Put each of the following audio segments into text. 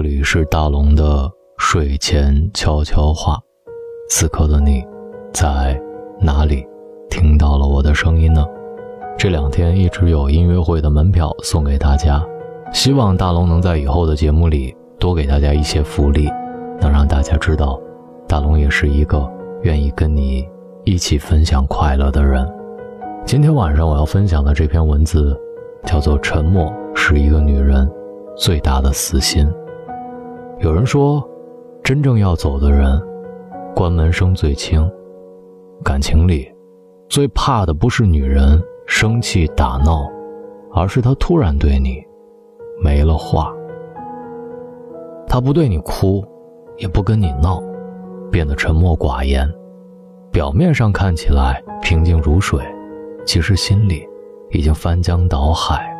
这里是大龙的睡前悄悄话。此刻的你，在哪里听到了我的声音呢？这两天一直有音乐会的门票送给大家，希望大龙能在以后的节目里多给大家一些福利，能让大家知道，大龙也是一个愿意跟你一起分享快乐的人。今天晚上我要分享的这篇文字，叫做《沉默是一个女人最大的死心》。有人说，真正要走的人，关门声最轻。感情里，最怕的不是女人生气打闹，而是她突然对你没了话。她不对你哭，也不跟你闹，变得沉默寡言，表面上看起来平静如水。其实心里已经翻江倒海，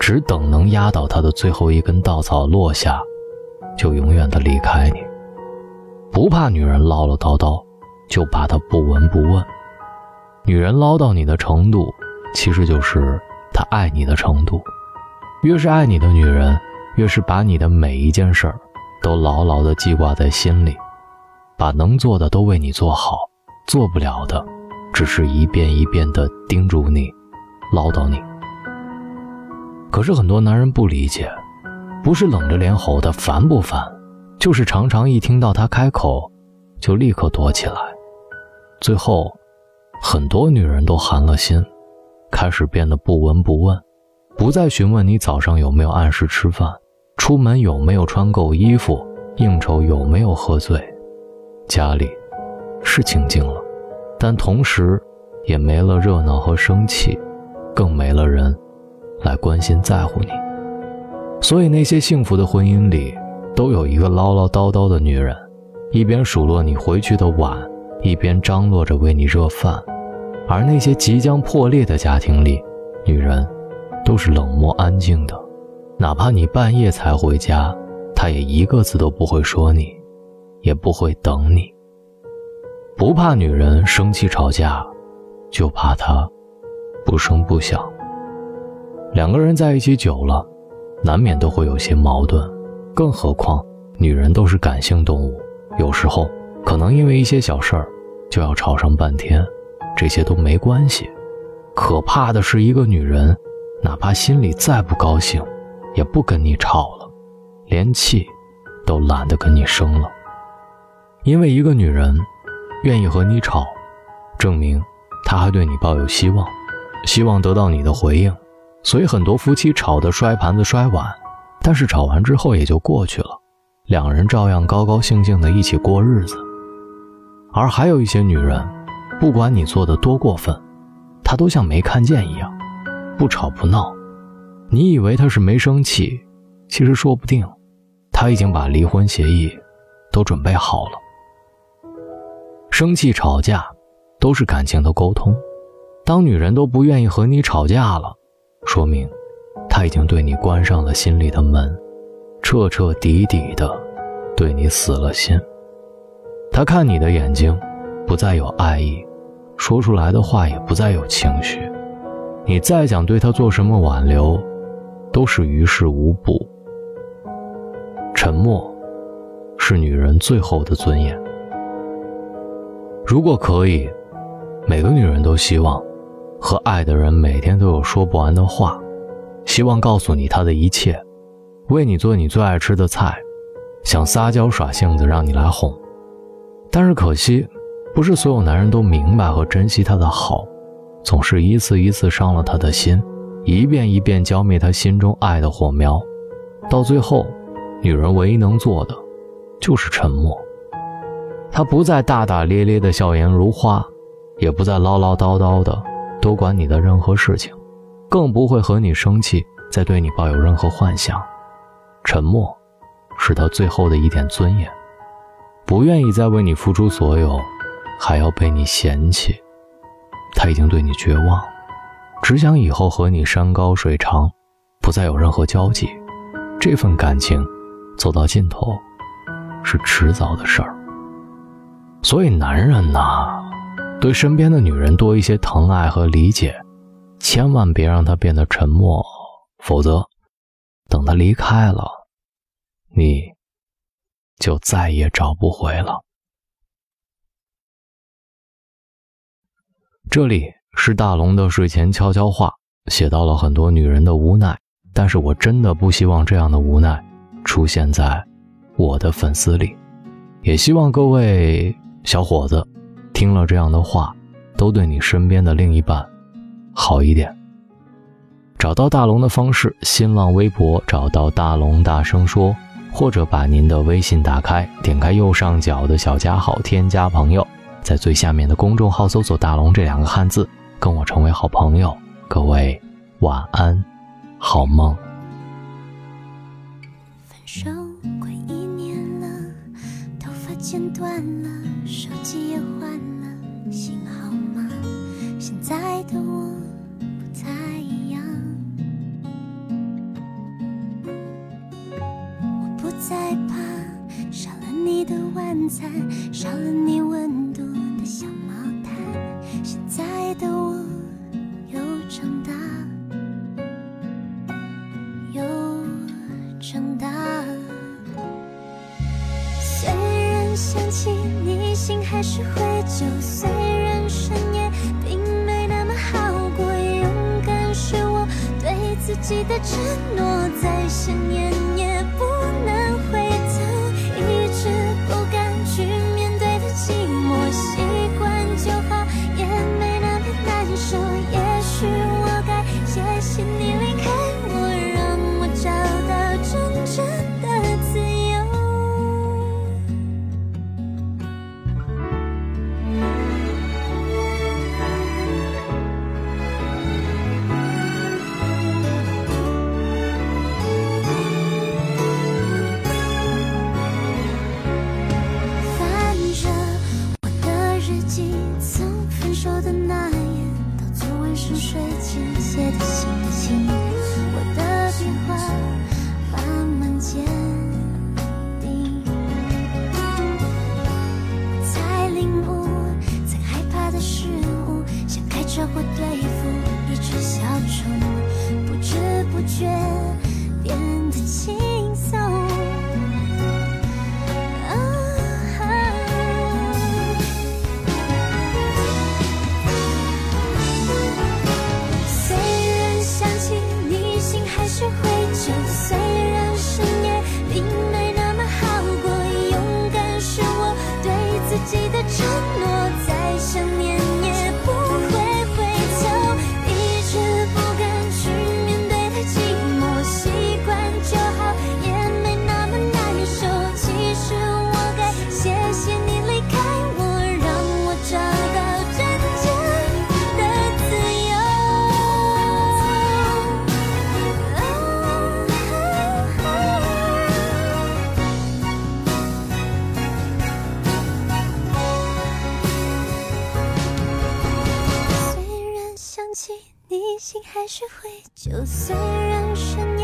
只等能压倒他的最后一根稻草落下，就永远的离开你。不怕女人唠唠叨叨，就怕她不闻不问。女人唠叨你的程度，其实就是她爱你的程度。越是爱你的女人，越是把你的每一件事儿都牢牢的记挂在心里，把能做的都为你做好，做不了的。只是一遍一遍地叮嘱你，唠叨你。可是很多男人不理解，不是冷着脸吼他烦不烦，就是常常一听到他开口，就立刻躲起来。最后，很多女人都寒了心，开始变得不闻不问，不再询问你早上有没有按时吃饭，出门有没有穿够衣服，应酬有没有喝醉。家里是清静了。但同时，也没了热闹和生气，更没了人来关心在乎你。所以，那些幸福的婚姻里，都有一个唠唠叨叨的女人，一边数落你回去的晚，一边张罗着为你热饭；而那些即将破裂的家庭里，女人都是冷漠安静的，哪怕你半夜才回家，她也一个字都不会说你，也不会等你。不怕女人生气吵架，就怕她不声不响。两个人在一起久了，难免都会有些矛盾，更何况女人都是感性动物，有时候可能因为一些小事儿就要吵上半天。这些都没关系，可怕的是一个女人，哪怕心里再不高兴，也不跟你吵了，连气都懒得跟你生了，因为一个女人。愿意和你吵，证明她还对你抱有希望，希望得到你的回应。所以很多夫妻吵得摔盘子摔碗，但是吵完之后也就过去了，两人照样高高兴兴的一起过日子。而还有一些女人，不管你做的多过分，她都像没看见一样，不吵不闹。你以为她是没生气，其实说不定，她已经把离婚协议都准备好了。生气吵架，都是感情的沟通。当女人都不愿意和你吵架了，说明他已经对你关上了心里的门，彻彻底底的对你死了心。他看你的眼睛，不再有爱意，说出来的话也不再有情绪。你再想对他做什么挽留，都是于事无补。沉默，是女人最后的尊严。如果可以，每个女人都希望和爱的人每天都有说不完的话，希望告诉你他的一切，为你做你最爱吃的菜，想撒娇耍性子让你来哄。但是可惜，不是所有男人都明白和珍惜她的好，总是一次一次伤了她的心，一遍一遍浇灭她心中爱的火苗，到最后，女人唯一能做的就是沉默。他不再大大咧咧的笑颜如花，也不再唠唠叨叨的多管你的任何事情，更不会和你生气，再对你抱有任何幻想。沉默，是他最后的一点尊严。不愿意再为你付出所有，还要被你嫌弃。他已经对你绝望，只想以后和你山高水长，不再有任何交集。这份感情，走到尽头，是迟早的事儿。所以，男人呐，对身边的女人多一些疼爱和理解，千万别让她变得沉默，否则，等她离开了，你就再也找不回了。这里是大龙的睡前悄悄话，写到了很多女人的无奈，但是我真的不希望这样的无奈出现在我的粉丝里，也希望各位小伙子听了这样的话，都对你身边的另一半好一点。找到大龙的方式：新浪微博找到大龙，大声说，或者把您的微信打开，点开右上角的小加号，添加朋友，在最下面的公众号搜索“大龙”这两个汉字，跟我成为好朋友。各位晚安，好梦。分手快一年了，头发剪短了，手机也换了，幸好吗？现在的我不太一样。我不再怕少了你的晚餐，少了你温度的小毛毯。现在的我又长大，又长大。虽然想起你，心还是会揪。虽然深夜并没那么好过，勇敢是我对自己的承诺，在想念学会对付一只小虫，不知不觉变得轻。学会，就算人生。